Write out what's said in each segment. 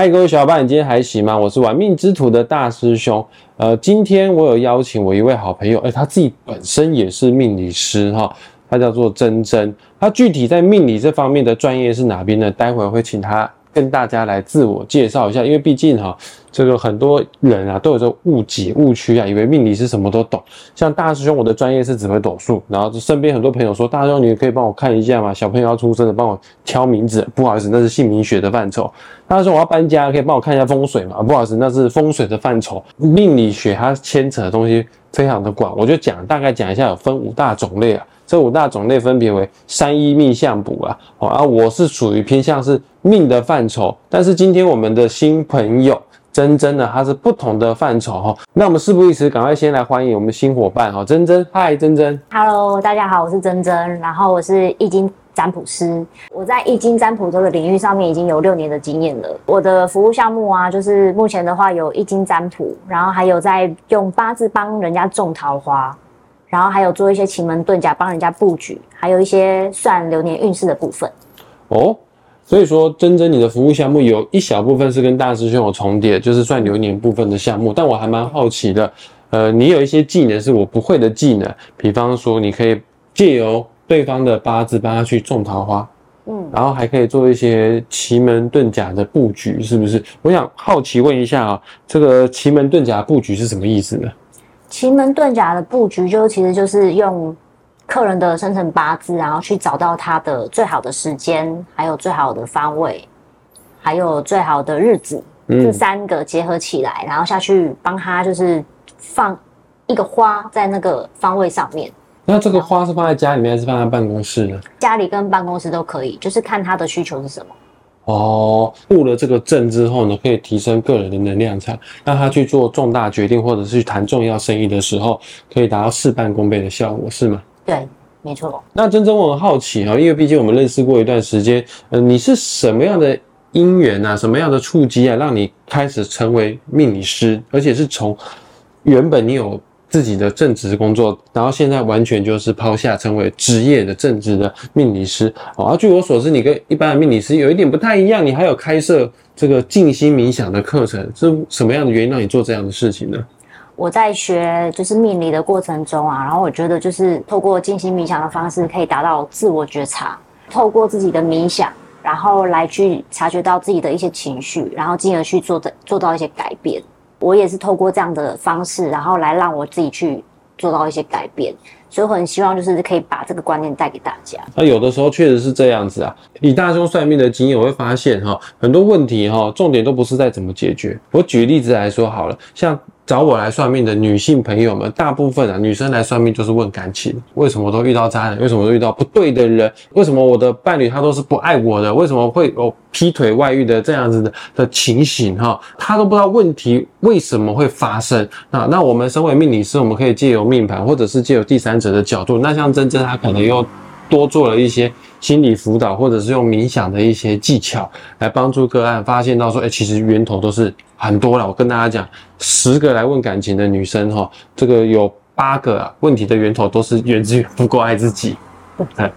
嗨，各位小伙伴，你今天还行吗？我是玩命之徒的大师兄。呃，今天我有邀请我一位好朋友，哎，他自己本身也是命理师哈，他叫做珍珍。他具体在命理这方面的专业是哪边呢？待会会请他。跟大家来自我介绍一下，因为毕竟哈，这个很多人啊都有这误解误区啊，以为命理是什么都懂。像大师兄，我的专业是只会斗数，然后身边很多朋友说，大师兄你可以帮我看一下吗？小朋友要出生的，帮我挑名字，不好意思，那是姓名学的范畴。大师兄我要搬家，可以帮我看一下风水吗？不好意思，那是风水的范畴。命理学它牵扯的东西非常的广，我就讲大概讲一下，有分五大种类啊。这五大种类分别为三一命相卜啊，哦，啊，我是属于偏向是命的范畴，但是今天我们的新朋友珍珍呢，她是不同的范畴哈。那我们事不宜迟，赶快先来欢迎我们新伙伴哈，珍珍，嗨，珍珍，Hello，大家好，我是珍珍，然后我是易经占卜师，我在易经占卜这个领域上面已经有六年的经验了。我的服务项目啊，就是目前的话有易经占卜，然后还有在用八字帮人家种桃花。然后还有做一些奇门遁甲，帮人家布局，还有一些算流年运势的部分。哦，所以说真真你的服务项目有一小部分是跟大师兄有重叠，就是算流年部分的项目。但我还蛮好奇的，呃，你有一些技能是我不会的技能，比方说你可以借由对方的八字帮他去种桃花，嗯，然后还可以做一些奇门遁甲的布局，是不是？我想好奇问一下啊，这个奇门遁甲布局是什么意思呢？奇门遁甲的布局，就其实就是用客人的生辰八字，然后去找到他的最好的时间，还有最好的方位，还有最好的日子，这三个结合起来，然后下去帮他就是放一个花在那个方位上面。那这个花是放在家里面，还是放在办公室呢？家里跟办公室都可以，就是看他的需求是什么。哦，布了这个阵之后呢，可以提升个人的能量场，让他去做重大决定或者是去谈重要生意的时候，可以达到事半功倍的效果，是吗？对，没错。那真真我很好奇哈，因为毕竟我们认识过一段时间，呃，你是什么样的因缘啊，什么样的触机啊，让你开始成为命理师，而且是从原本你有。自己的正职工作，然后现在完全就是抛下成为职业的正职的命理师哦。而据我所知，你跟一般的命理师有一点不太一样，你还有开设这个静心冥想的课程，是什么样的原因让你做这样的事情呢？我在学就是命理的过程中啊，然后我觉得就是透过静心冥想的方式，可以达到自我觉察，透过自己的冥想，然后来去察觉到自己的一些情绪，然后进而去做的做到一些改变。我也是透过这样的方式，然后来让我自己去做到一些改变，所以我很希望就是可以把这个观念带给大家。那有的时候确实是这样子啊，以大兄算命的经验，我会发现哈，很多问题哈，重点都不是在怎么解决。我举例子来说好了，像。找我来算命的女性朋友们，大部分啊，女生来算命就是问感情，为什么都遇到渣男？为什么都遇到不对的人？为什么我的伴侣他都是不爱我的？为什么会有劈腿外遇的这样子的的情形？哈，他都不知道问题为什么会发生。那那我们身为命理师，我们可以借由命盘，或者是借由第三者的角度。那像珍珍她可能又多做了一些心理辅导，或者是用冥想的一些技巧来帮助个案发现到说，哎，其实源头都是。很多了，我跟大家讲，十个来问感情的女生哈，这个有八个啊，问题的源头都是源自于不够爱自己。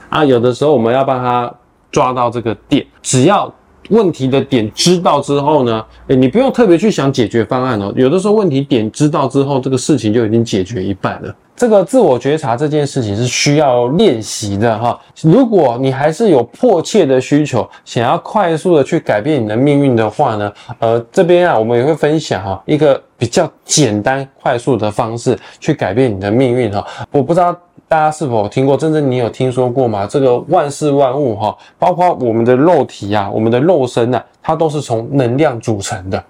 啊，有的时候我们要帮他抓到这个点，只要问题的点知道之后呢，诶，你不用特别去想解决方案哦。有的时候问题点知道之后，这个事情就已经解决一半了。这个自我觉察这件事情是需要练习的哈。如果你还是有迫切的需求，想要快速的去改变你的命运的话呢，呃，这边啊，我们也会分享哈一个比较简单快速的方式去改变你的命运哈。我不知道大家是否听过，真正你有听说过吗？这个万事万物哈，包括我们的肉体啊，我们的肉身呐，它都是从能量组成的。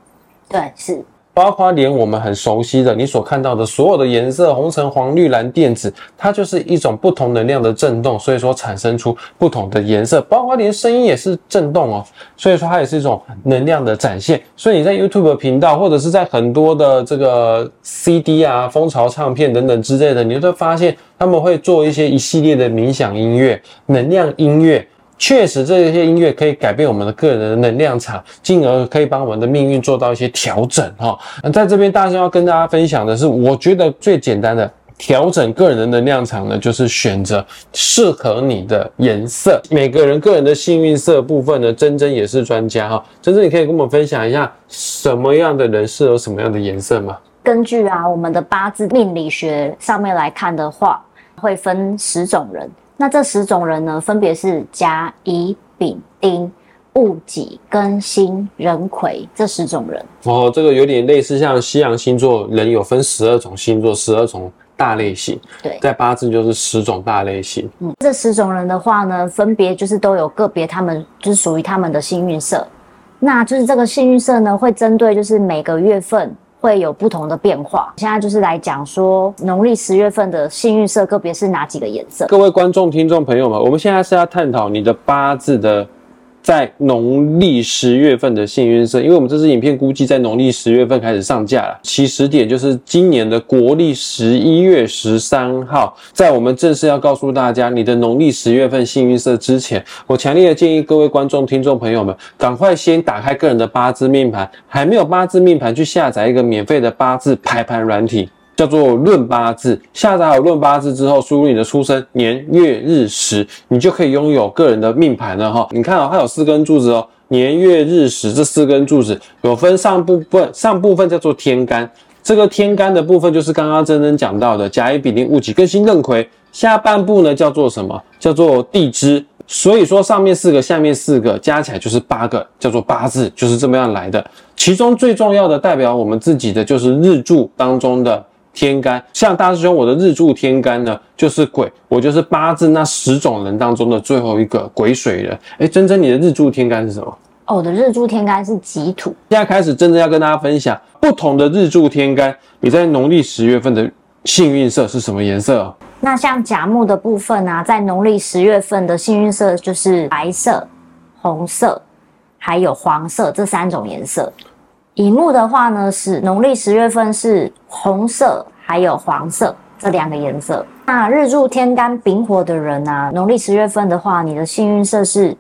对，是。包括连我们很熟悉的你所看到的所有的颜色，红橙黄绿蓝靛紫，它就是一种不同能量的震动，所以说产生出不同的颜色。包括连声音也是震动哦，所以说它也是一种能量的展现。所以你在 YouTube 频道或者是在很多的这个 CD 啊、蜂巢唱片等等之类的，你会发现他们会做一些一系列的冥想音乐、能量音乐。确实，这些音乐可以改变我们的个人的能量场，进而可以帮我们的命运做到一些调整哈。那在这边，大家要跟大家分享的是，我觉得最简单的调整个人的能量场呢，就是选择适合你的颜色。每个人个人的幸运色部分呢，珍珍也是专家哈。珍珍，你可以跟我们分享一下什么样的人适合什么样的颜色吗？根据啊我们的八字命理学上面来看的话，会分十种人。那这十种人呢，分别是甲、乙、丙、丁、戊、己、庚、辛、壬、癸这十种人。哦，这个有点类似像西洋星座，人有分十二种星座，十二种大类型。对，在八字就是十种大类型。嗯，这十种人的话呢，分别就是都有个别他们就是属于他们的幸运色。那就是这个幸运色呢，会针对就是每个月份。会有不同的变化。现在就是来讲说，农历十月份的幸运色个别是哪几个颜色？各位观众、听众朋友们，我们现在是要探讨你的八字的。在农历十月份的幸运色，因为我们这支影片估计在农历十月份开始上架了，起始点就是今年的国历十一月十三号。在我们正式要告诉大家你的农历十月份幸运色之前，我强烈的建议各位观众、听众朋友们，赶快先打开个人的八字命盘，还没有八字命盘，去下载一个免费的八字排盘软体。叫做论八字，下载好论八字之后，输入你的出生年月日时，你就可以拥有个人的命盘了哈。你看啊，它有四根柱子哦，年月日时这四根柱子有分上部分，上部分叫做天干，这个天干的部分就是刚刚真真讲到的甲乙丙丁戊己庚辛壬癸，下半部呢叫做什么？叫做地支。所以说上面四个，下面四个加起来就是八个，叫做八字，就是这么样来的。其中最重要的代表我们自己的就是日柱当中的。天干像大师兄，我的日柱天干呢就是癸，我就是八字那十种人当中的最后一个癸水人。哎，珍珍，你的日柱天干是什么？哦，我的日柱天干是己土。现在开始，真正要跟大家分享不同的日柱天干，你在农历十月份的幸运色是什么颜色？那像甲木的部分呢，在农历十月份的幸运色就是白色、红色，还有黄色这三种颜色。乙木的话呢，是农历十月份是红色还有黄色这两个颜色。那日柱天干丙火的人呢，农历十月份的话，你的幸运色是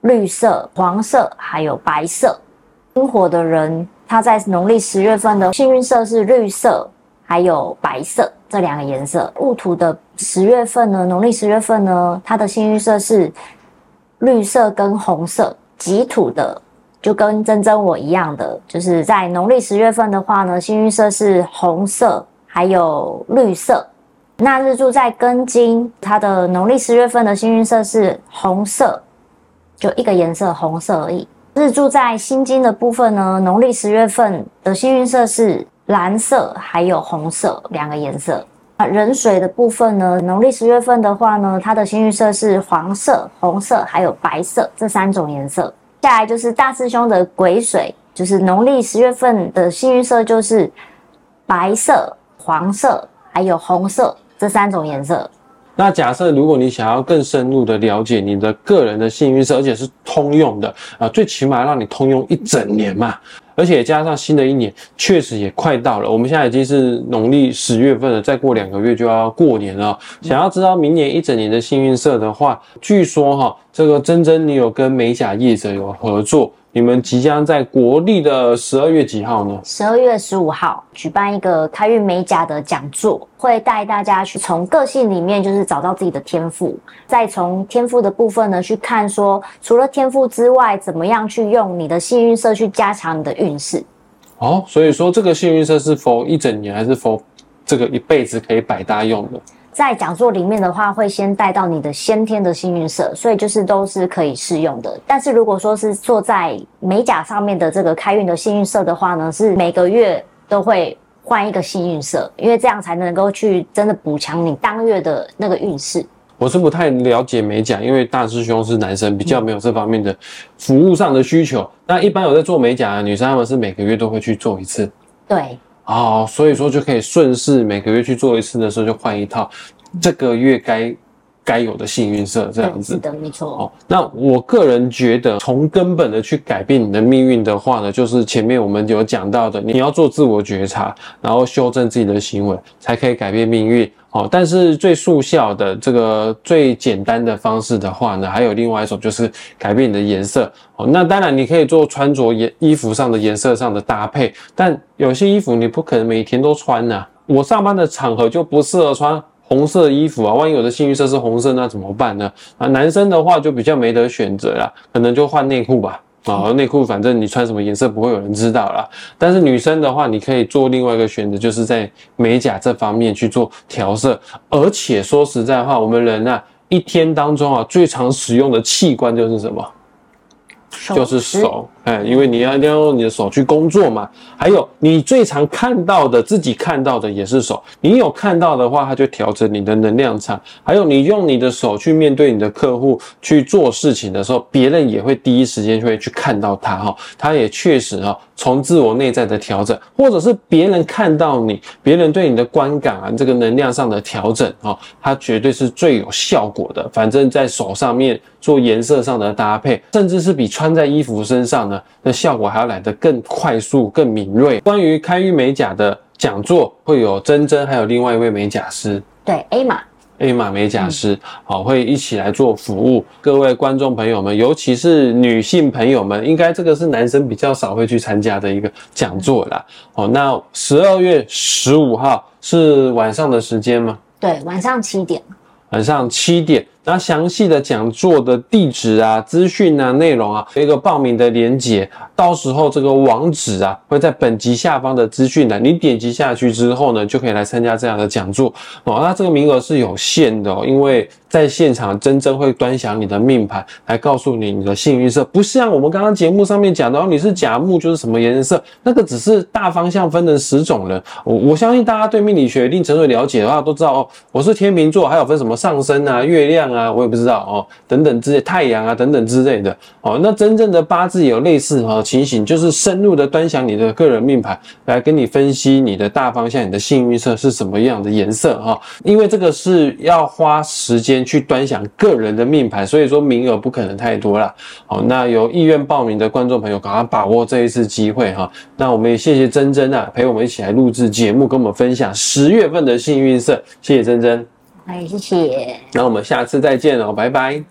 绿色、黄色还有白色。丁火的人，他在农历十月份的幸运色是绿色还有白色这两个颜色。戊土的十月份呢，农历十月份呢，它的幸运色是绿色跟红色。己土的。就跟珍珍我一样的，就是在农历十月份的话呢，幸运色是红色，还有绿色。那日柱在庚金，它的农历十月份的幸运色是红色，就一个颜色红色而已。日柱在辛金的部分呢，农历十月份的幸运色是蓝色，还有红色两个颜色。啊，壬水的部分呢，农历十月份的话呢，它的幸运色是黄色、红色还有白色这三种颜色。下来就是大师兄的癸水，就是农历十月份的幸运色就是白色、黄色还有红色这三种颜色。那假设如果你想要更深入的了解你的个人的幸运色，而且是通用的啊，最起码让你通用一整年嘛。而且加上新的一年，确实也快到了。我们现在已经是农历十月份了，再过两个月就要过年了。想要知道明年一整年的幸运色的话，据说哈，这个珍珍你有跟美甲业者有合作。你们即将在国历的十二月几号呢？十二月十五号举办一个开运美甲的讲座，会带大家去从个性里面就是找到自己的天赋，再从天赋的部分呢去看说，除了天赋之外，怎么样去用你的幸运色去加强你的运势。哦，所以说这个幸运色是否一整年，还是否这个一辈子可以百搭用的？在讲座里面的话，会先带到你的先天的幸运色，所以就是都是可以适用的。但是如果说是做在美甲上面的这个开运的幸运色的话呢，是每个月都会换一个幸运色，因为这样才能够去真的补强你当月的那个运势。我是不太了解美甲，因为大师兄是男生，比较没有这方面的服务上的需求。那一般有在做美甲的女生，他们是每个月都会去做一次。对。哦，所以说就可以顺势每个月去做一次的时候就换一套，这个月该该有的幸运色这样子。是的，没错。哦，那我个人觉得从根本的去改变你的命运的话呢，就是前面我们有讲到的，你要做自我觉察，然后修正自己的行为，才可以改变命运。哦，但是最速效的这个最简单的方式的话呢，还有另外一种就是改变你的颜色。哦，那当然你可以做穿着颜衣服上的颜色上的搭配，但有些衣服你不可能每天都穿呐。我上班的场合就不适合穿红色衣服啊，万一有的幸运色是红色，那怎么办呢？啊，男生的话就比较没得选择啦，可能就换内裤吧。啊，内裤反正你穿什么颜色不会有人知道啦。但是女生的话，你可以做另外一个选择，就是在美甲这方面去做调色。而且说实在话，我们人啊，一天当中啊，最常使用的器官就是什么？就是手。哎，因为你要要用你的手去工作嘛，还有你最常看到的，自己看到的也是手。你有看到的话，它就调整你的能量场。还有你用你的手去面对你的客户去做事情的时候，别人也会第一时间就会去看到它哈。它也确实哈，从自我内在的调整，或者是别人看到你，别人对你的观感啊，这个能量上的调整哈，它绝对是最有效果的。反正在手上面做颜色上的搭配，甚至是比穿在衣服身上呢。那效果还要来得更快速、更敏锐。关于开运美甲的讲座，会有珍珍，还有另外一位美甲师，对，A 码，A 码美甲师，好，会一起来做服务。各位观众朋友们，尤其是女性朋友们，应该这个是男生比较少会去参加的一个讲座啦。哦，那十二月十五号是晚上的时间吗？对，晚上七点。晚上七点。那详细的讲座的地址啊、资讯啊、内容啊，一个报名的连结，到时候这个网址啊会在本集下方的资讯栏，你点击下去之后呢，就可以来参加这样的讲座哦。那这个名额是有限的，哦，因为在现场真正会端详你的命盘，来告诉你你的幸运色，不像我们刚刚节目上面讲的，你是甲木就是什么颜色，那个只是大方向分成十种人。我我相信大家对命理学一定程度了解的话，都知道哦，我是天秤座，还有分什么上升啊、月亮啊。啊，我也不知道哦，等等之类，太阳啊，等等之类的哦。那真正的八字有类似哈情形，就是深入的端详你的个人命盘，来跟你分析你的大方向，你的幸运色是什么样的颜色哈。因为这个是要花时间去端详个人的命盘，所以说名额不可能太多了。好，那有意愿报名的观众朋友，赶快把握这一次机会哈。那我们也谢谢珍珍啊，陪我们一起来录制节目，跟我们分享十月份的幸运色。谢谢珍珍。哎，谢谢。那我们下次再见哦，拜拜。